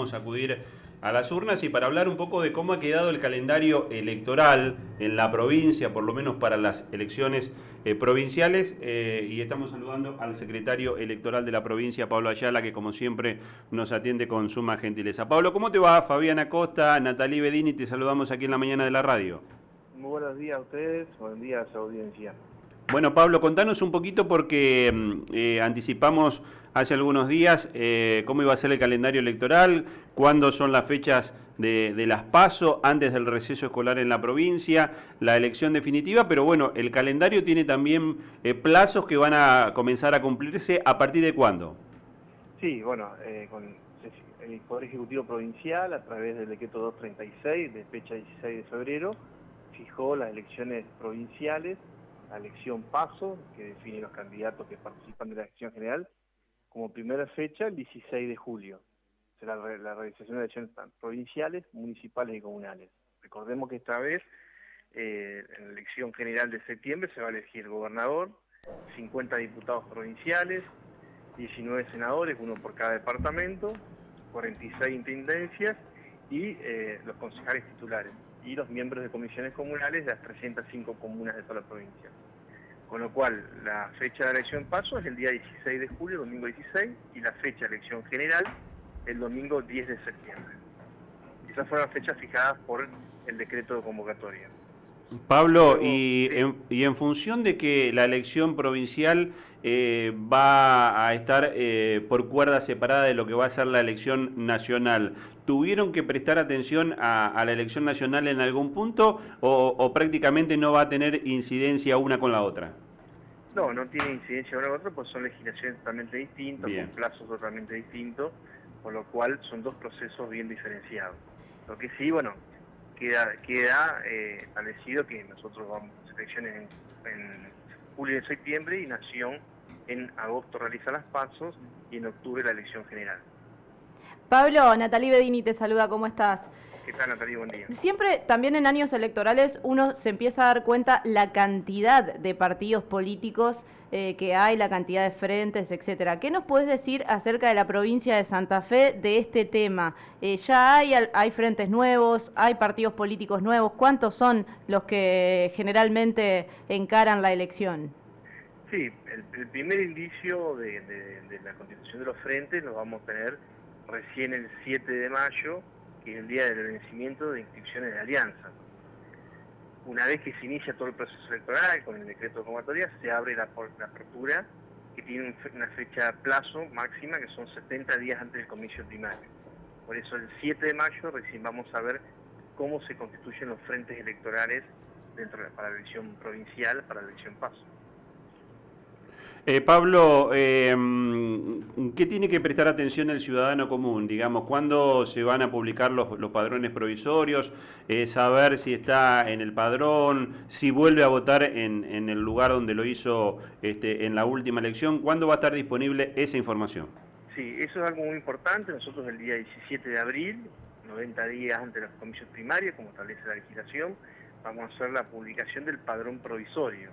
Vamos a acudir a las urnas y para hablar un poco de cómo ha quedado el calendario electoral en la provincia, por lo menos para las elecciones eh, provinciales. Eh, y estamos saludando al secretario electoral de la provincia, Pablo Ayala, que como siempre nos atiende con suma gentileza. Pablo, ¿cómo te va? Fabiana Costa, Natalí Bedini, te saludamos aquí en la mañana de la radio. Muy buenos días a ustedes, buen día a su audiencia. Bueno, Pablo, contanos un poquito porque mm, eh, anticipamos hace algunos días eh, cómo iba a ser el calendario electoral, cuándo son las fechas de, las PASO, antes del receso escolar en la provincia, la elección definitiva, pero bueno, el calendario tiene también eh, plazos que van a comenzar a cumplirse a partir de cuándo. Sí, bueno, con el Poder Ejecutivo Provincial, a través del decreto 236 de fecha 16 de febrero, fijó las elecciones provinciales elección paso, que define los candidatos que participan de la elección general, como primera fecha el 16 de julio. Será la realización de elecciones provinciales, municipales y comunales. Recordemos que esta vez, eh, en la elección general de septiembre, se va a elegir gobernador, 50 diputados provinciales, 19 senadores, uno por cada departamento, 46 intendencias y eh, los concejales titulares y los miembros de comisiones comunales de las 305 comunas de toda la provincia. Con lo cual, la fecha de elección paso es el día 16 de julio, domingo 16, y la fecha de elección general el domingo 10 de septiembre. Esas fueron las fechas fijadas por el decreto de convocatoria. Pablo, y, en, función de que la elección provincial eh, va a estar eh, por cuerda separada de lo que va a ser la elección nacional, ¿tuvieron que prestar atención a, la elección nacional en algún punto o, prácticamente no va a tener incidencia una con la otra? No, no tiene incidencia una con la otra, pues son legislaciones totalmente distintas, con plazos totalmente distintos, con lo cual son dos procesos bien diferenciados. Lo que sí, bueno, queda, queda eh, establecido que nosotros vamos a elecciones en, julio y septiembre y Nación en agosto realiza las pasos y en octubre la elección general. Pablo, Natalie Bedini te saluda, ¿cómo estás? ¿Qué tal, Natalie? Buen día. Siempre, también en años electorales, uno se empieza a dar cuenta la cantidad de partidos políticos eh, que hay, la cantidad de frentes, etcétera. ¿Qué nos puedes decir acerca de la provincia de Santa Fe de este tema? Eh, ¿Ya hay, hay frentes nuevos, hay partidos políticos nuevos? ¿Cuántos son los que generalmente encaran la elección? Sí, el, primer indicio de, de la constitución de los frentes lo vamos a tener recién el 7 de mayo, el día del vencimiento de inscripciones de alianza. Una vez que se inicia todo el proceso electoral con el decreto de convocatoria, se abre la, apertura que tiene una fecha plazo máxima que son 70 días antes del comicio primario. Por eso el 7 de mayo recién vamos a ver cómo se constituyen los frentes electorales dentro para la elección provincial, para la elección paso. Eh, Pablo, eh, ¿qué tiene que prestar atención el ciudadano común? Digamos, ¿cuándo se van a publicar los, padrones provisorios? Eh, saber si está en el padrón, si vuelve a votar en, el lugar donde lo hizo este, en la última elección. ¿Cuándo va a estar disponible esa información? Sí, eso es algo muy importante. Nosotros el día 17 de abril, 90 días antes de las comisiones primarias, como establece la legislación, vamos a hacer la publicación del padrón provisorio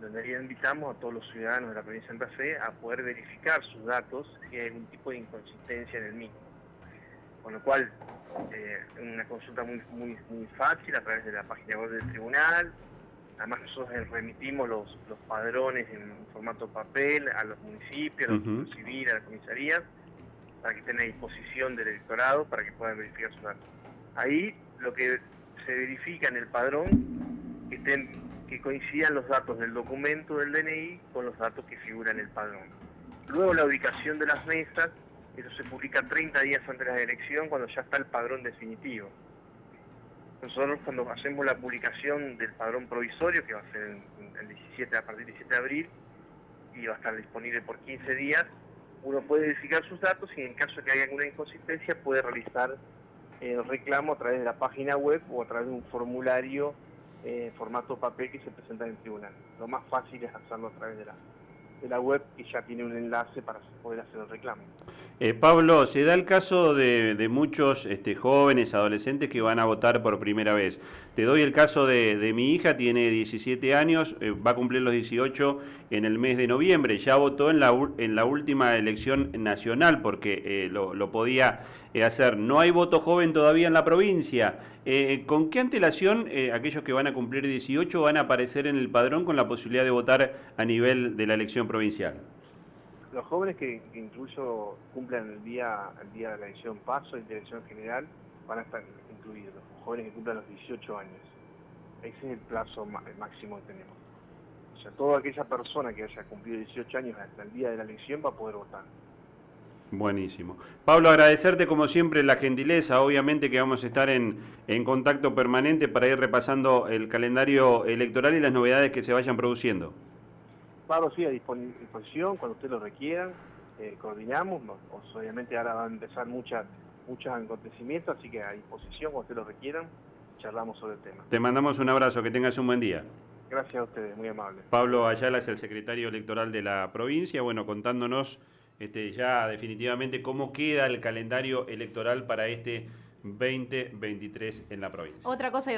donde invitamos a todos los ciudadanos de la provincia de Santa Fe a poder verificar sus datos si hay algún tipo de inconsistencia en el mismo. Con lo cual, eh, una consulta muy, muy, muy fácil a través de la página web del tribunal. Además nosotros remitimos los, los padrones en formato papel a los municipios, a los civiles, a las comisarías, para que estén a disposición del electorado, para que puedan verificar sus datos. Ahí lo que se verifica en el padrón, que estén que coincidan los datos del documento del DNI con los datos que figuran en el padrón. Luego la ubicación de las mesas, eso se publica 30 días antes de la elección cuando ya está el padrón definitivo. Nosotros cuando hacemos la publicación del padrón provisorio, que va a ser el 17, a partir del 17 de abril, y va a estar disponible por 15 días, uno puede verificar sus datos y en caso de que haya alguna inconsistencia puede realizar el reclamo a través de la página web o a través de un formulario eh, formato papel que se presenta en el tribunal. Lo más fácil es hacerlo a través de la, de la web y ya tiene un enlace para poder hacer el reclamo. Eh, Pablo, se da el caso de, muchos este, jóvenes, adolescentes que van a votar por primera vez. Te doy el caso de, mi hija, tiene 17 años, eh, va a cumplir los 18 en el mes de noviembre. Ya votó en la, en la última elección nacional porque eh, lo, podía hacer. No hay voto joven todavía en la provincia. ¿Con qué antelación aquellos que van a cumplir 18 van a aparecer en el padrón con la posibilidad de votar a nivel de la elección provincial? Los jóvenes que, incluso cumplan el día, el día de la elección paso y de elección general van a estar incluidos, los jóvenes que cumplan los 18 años. Ese es el plazo máximo que tenemos. O sea, toda aquella persona que haya cumplido 18 años hasta el día de la elección va a poder votar. Buenísimo. Pablo, agradecerte como siempre la gentileza, obviamente que vamos a estar en, en contacto permanente para ir repasando el calendario electoral y las novedades que se vayan produciendo. Pablo sí a disposición cuando ustedes lo requieran, eh, coordinamos, obviamente ahora van a empezar muchas, muchos acontecimientos, así que a disposición cuando ustedes lo requieran, charlamos sobre el tema. Te mandamos un abrazo, que tengas un buen día. Gracias a ustedes, muy amable. Pablo Ayala es el secretario electoral de la provincia, bueno, contándonos este, ya definitivamente cómo queda el calendario electoral para este 2023 en la provincia. Otra cosa